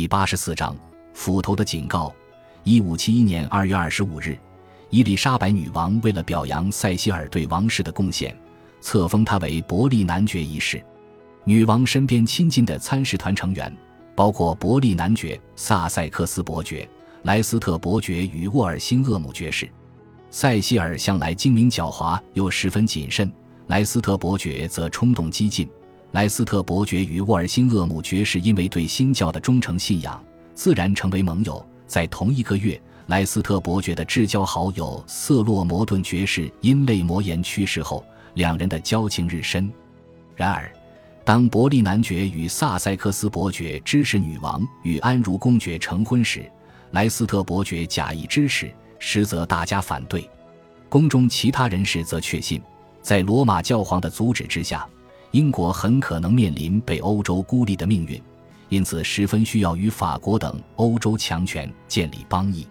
第八十四章斧头的警告。一五七一年二月二十五日，伊丽莎白女王为了表扬塞西尔对王室的贡献，册封他为伯利男爵一世。女王身边亲近的参事团成员包括伯利男爵、萨塞克斯伯爵、莱斯特伯爵与沃尔辛厄姆爵士。塞西尔向来精明狡猾又十分谨慎，莱斯特伯爵则冲动激进。莱斯特伯爵与沃尔辛厄姆爵士因为对新教的忠诚信仰，自然成为盟友。在同一个月，莱斯特伯爵的至交好友瑟洛摩顿爵士因泪膜炎去世后，两人的交情日深。然而，当伯利男爵与萨塞克斯伯爵支持女王与安茹公爵成婚时，莱斯特伯爵假意支持，实则大家反对。宫中其他人士则确信，在罗马教皇的阻止之下。英国很可能面临被欧洲孤立的命运，因此十分需要与法国等欧洲强权建立邦谊。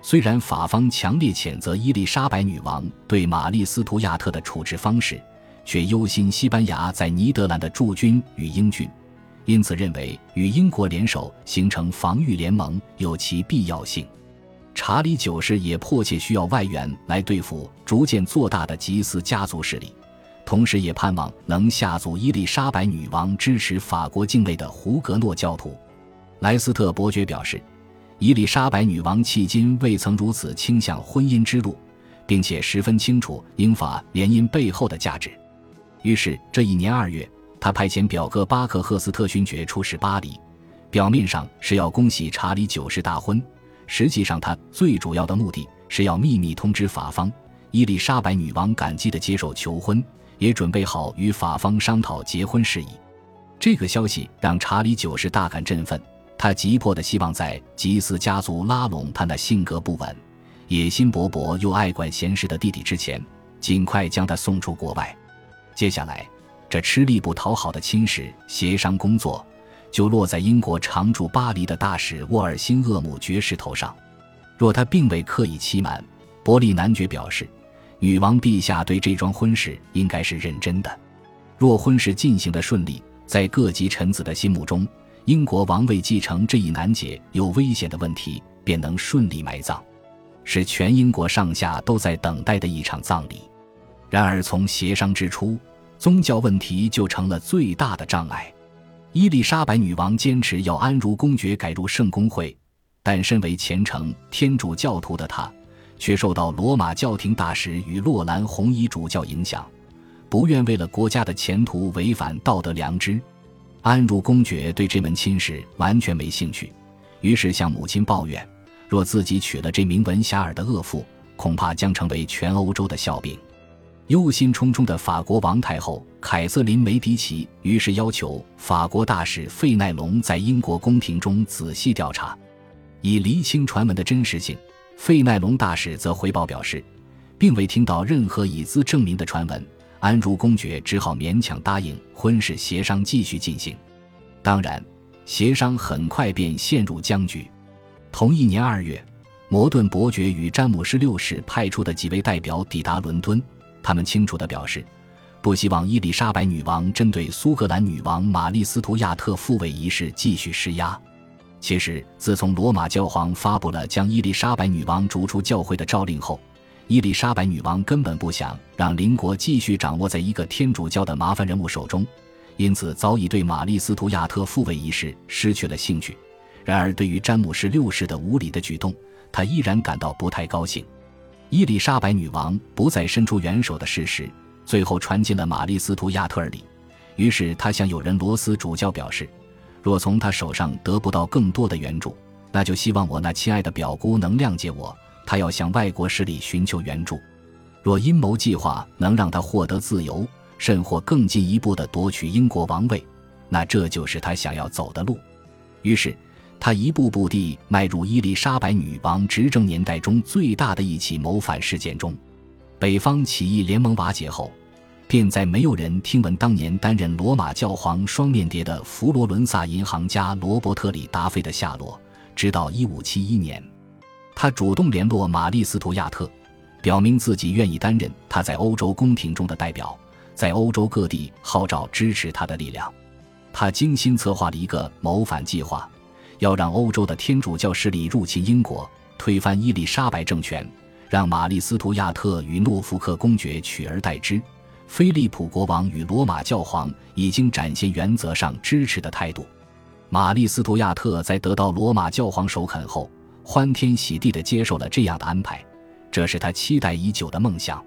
虽然法方强烈谴责伊丽莎白女王对玛丽斯图亚特的处置方式，却忧心西班牙在尼德兰的驻军与英军，因此认为与英国联手形成防御联盟有其必要性。查理九世也迫切需要外援来对付逐渐做大的吉斯家族势力。同时，也盼望能下阻伊丽莎白女王支持法国境内的胡格诺教徒。莱斯特伯爵表示，伊丽莎白女王迄今未曾如此倾向婚姻之路，并且十分清楚英法联姻背后的价值。于是，这一年二月，他派遣表哥巴克赫斯特勋爵出使巴黎，表面上是要恭喜查理九世大婚，实际上他最主要的目的是要秘密通知法方，伊丽莎白女王感激地接受求婚。也准备好与法方商讨结婚事宜，这个消息让查理九世大感振奋。他急迫地希望在吉斯家族拉拢他那性格不稳、野心勃勃又爱管闲事的弟弟之前，尽快将他送出国外。接下来，这吃力不讨好的亲事协商工作就落在英国常驻巴黎的大使沃尔辛厄姆爵士头上。若他并未刻意欺瞒，伯利男爵表示。女王陛下对这桩婚事应该是认真的。若婚事进行的顺利，在各级臣子的心目中，英国王位继承这一难解又危险的问题便能顺利埋葬，是全英国上下都在等待的一场葬礼。然而，从协商之初，宗教问题就成了最大的障碍。伊丽莎白女王坚持要安茹公爵改入圣公会，但身为虔诚天主教徒的她。却受到罗马教廷大使与洛兰红衣主教影响，不愿为了国家的前途违反道德良知。安茹公爵对这门亲事完全没兴趣，于是向母亲抱怨：若自己娶了这名闻遐迩的恶妇，恐怕将成为全欧洲的笑柄。忧心忡忡的法国王太后凯瑟琳·梅迪奇于是要求法国大使费奈隆在英国宫廷中仔细调查，以厘清传闻的真实性。费奈隆大使则回报表示，并未听到任何以资证明的传闻。安茹公爵只好勉强答应婚事协商继续进行。当然，协商很快便陷入僵局。同一年二月，摩顿伯爵与詹姆士六世派出的几位代表抵达伦敦，他们清楚地表示，不希望伊丽莎白女王针对苏格兰女王玛丽斯图亚特复位一事继续施压。其实，自从罗马教皇发布了将伊丽莎白女王逐出教会的诏令后，伊丽莎白女王根本不想让邻国继续掌握在一个天主教的麻烦人物手中，因此早已对玛丽斯图亚特复位一事失去了兴趣。然而，对于詹姆士六世的无礼的举动，他依然感到不太高兴。伊丽莎白女王不再伸出援手的事实，最后传进了玛丽斯图亚特耳里，于是他向友人罗斯主教表示。若从他手上得不到更多的援助，那就希望我那亲爱的表姑能谅解我。他要向外国势力寻求援助。若阴谋计划能让他获得自由，甚或更进一步的夺取英国王位，那这就是他想要走的路。于是，他一步步地迈入伊丽莎白女王执政年代中最大的一起谋反事件中。北方起义联盟瓦解后。便在没有人听闻当年担任罗马教皇双面谍的佛罗伦萨银行家罗伯特里达菲的下落，直到一五七一年，他主动联络玛丽斯图亚特，表明自己愿意担任他在欧洲宫廷中的代表，在欧洲各地号召支持他的力量。他精心策划了一个谋反计划，要让欧洲的天主教势力入侵英国，推翻伊丽莎白政权，让玛丽·斯图亚特与诺福克公爵取而代之。菲利普国王与罗马教皇已经展现原则上支持的态度。玛丽·斯图亚特在得到罗马教皇首肯后，欢天喜地地接受了这样的安排，这是他期待已久的梦想。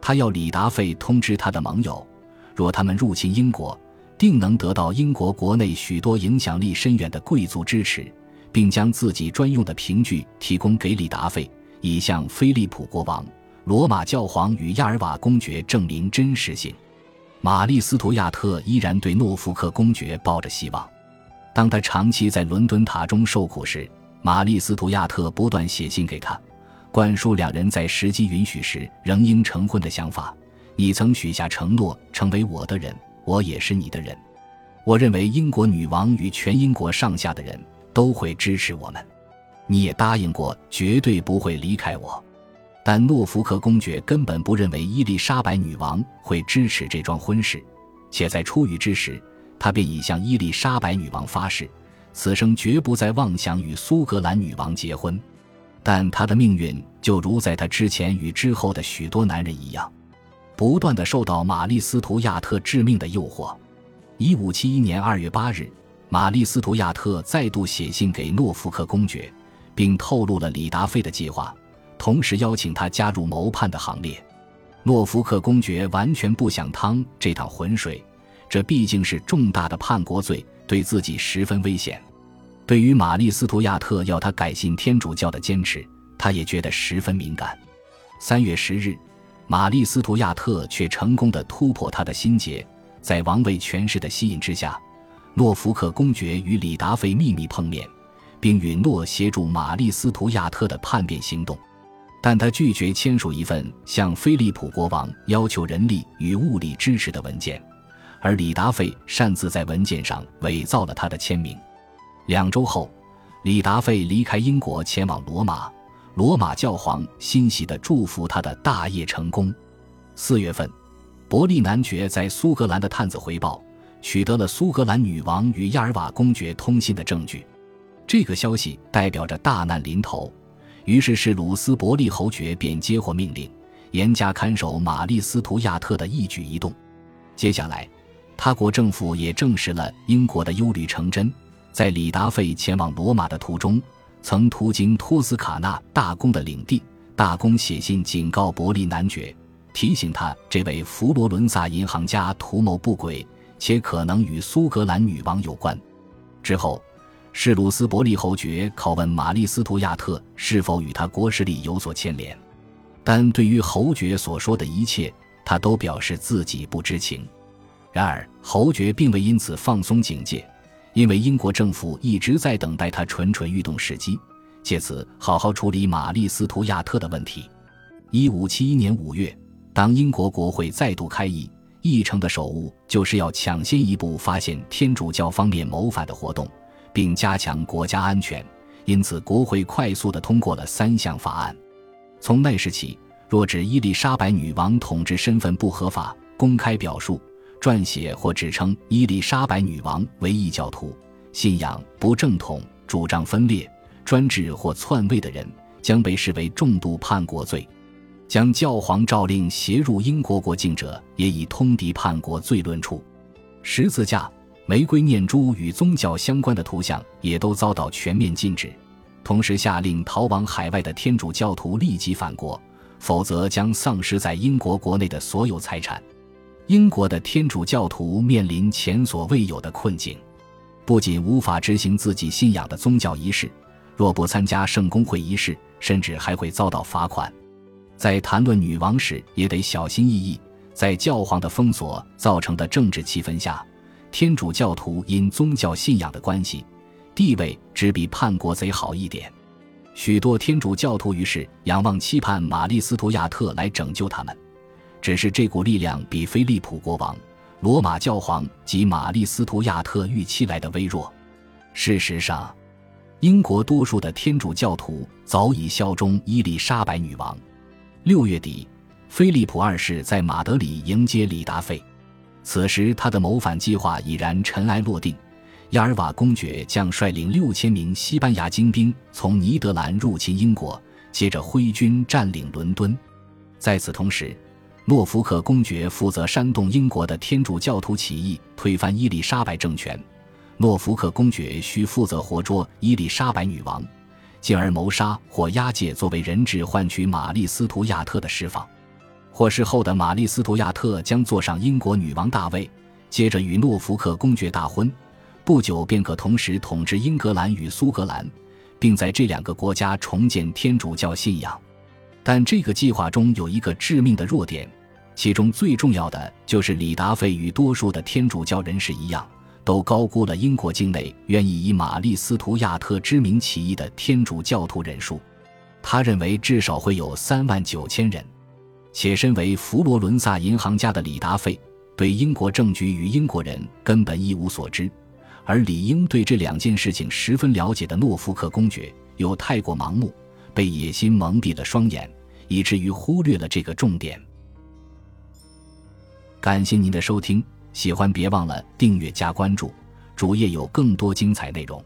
他要李达费通知他的盟友，若他们入侵英国，定能得到英国国内许多影响力深远的贵族支持，并将自己专用的凭据提供给李达费，以向菲利普国王。罗马教皇与亚尔瓦公爵证明真实性。玛丽·斯图亚特依然对诺福克公爵抱着希望。当他长期在伦敦塔中受苦时，玛丽·斯图亚特不断写信给他，灌输两人在时机允许时仍应成婚的想法。你曾许下承诺，成为我的人，我也是你的人。我认为英国女王与全英国上下的人都会支持我们。你也答应过，绝对不会离开我。但诺福克公爵根本不认为伊丽莎白女王会支持这桩婚事，且在出狱之时，他便已向伊丽莎白女王发誓，此生绝不再妄想与苏格兰女王结婚。但他的命运就如在他之前与之后的许多男人一样，不断的受到玛丽斯图亚特致命的诱惑。一五七一年二月八日，玛丽斯图亚特再度写信给诺福克公爵，并透露了李达菲的计划。同时邀请他加入谋叛的行列，诺福克公爵完全不想趟这趟浑水，这毕竟是重大的叛国罪，对自己十分危险。对于玛丽·斯图亚特要他改信天主教的坚持，他也觉得十分敏感。三月十日，玛丽·斯图亚特却成功的突破他的心结，在王位权势的吸引之下，诺福克公爵与李达菲秘密碰面，并允诺协助玛丽·斯图亚特的叛变行动。但他拒绝签署一份向菲利普国王要求人力与物力支持的文件，而李达费擅自在文件上伪造了他的签名。两周后，李达费离开英国前往罗马，罗马教皇欣喜地祝福他的大业成功。四月份，伯利男爵在苏格兰的探子回报，取得了苏格兰女王与亚尔瓦公爵通信的证据，这个消息代表着大难临头。于是，是鲁斯伯利侯爵便接获命令，严加看守玛丽斯图亚特的一举一动。接下来，他国政府也证实了英国的忧虑成真。在李达费前往罗马的途中，曾途经托斯卡纳大公的领地，大公写信警告伯利男爵，提醒他这位佛罗伦萨银行家图谋不轨，且可能与苏格兰女王有关。之后。施鲁斯伯利侯爵拷问玛丽斯图亚特是否与他国势力有所牵连，但对于侯爵所说的一切，他都表示自己不知情。然而，侯爵并未因此放松警戒，因为英国政府一直在等待他蠢蠢欲动时机，借此好好处理玛丽斯图亚特的问题。一五七一年五月，当英国国会再度开议，议程的首务就是要抢先一步发现天主教方面谋反的活动。并加强国家安全，因此国会快速地通过了三项法案。从那时起，若指伊丽莎白女王统治身份不合法、公开表述、撰写或指称伊丽莎白女王为异教徒、信仰不正统、主张分裂、专制或篡位的人，将被视为重度叛国罪。将教皇诏令携入英国国境者，也以通敌叛国罪论处。十字架。玫瑰念珠与宗教相关的图像也都遭到全面禁止，同时下令逃往海外的天主教徒立即返国，否则将丧失在英国国内的所有财产。英国的天主教徒面临前所未有的困境，不仅无法执行自己信仰的宗教仪式，若不参加圣公会仪式，甚至还会遭到罚款。在谈论女王时，也得小心翼翼。在教皇的封锁造成的政治气氛下。天主教徒因宗教信仰的关系，地位只比叛国贼好一点。许多天主教徒于是仰望期盼玛丽斯图亚特来拯救他们，只是这股力量比菲利普国王、罗马教皇及玛丽斯图亚特预期来的微弱。事实上，英国多数的天主教徒早已效忠伊丽莎白女王。六月底，菲利普二世在马德里迎接李达费。此时，他的谋反计划已然尘埃落定，亚尔瓦公爵将率领六千名西班牙精兵从尼德兰入侵英国，接着挥军占领伦敦。在此同时，诺福克公爵负责煽动英国的天主教徒起义，推翻伊丽莎白政权。诺福克公爵需负责活捉伊丽莎白女王，进而谋杀或押解作为人质换取玛丽斯图亚特的释放。获释后的玛丽斯图亚特将坐上英国女王大位，接着与诺福克公爵大婚，不久便可同时统治英格兰与苏格兰，并在这两个国家重建天主教信仰。但这个计划中有一个致命的弱点，其中最重要的就是李达费与多数的天主教人士一样，都高估了英国境内愿意以玛丽斯图亚特之名起义的天主教徒人数。他认为至少会有三万九千人。且身为佛罗伦萨银行家的李达费，对英国政局与英国人根本一无所知，而理应对这两件事情十分了解的诺福克公爵又太过盲目，被野心蒙蔽了双眼，以至于忽略了这个重点。感谢您的收听，喜欢别忘了订阅加关注，主页有更多精彩内容。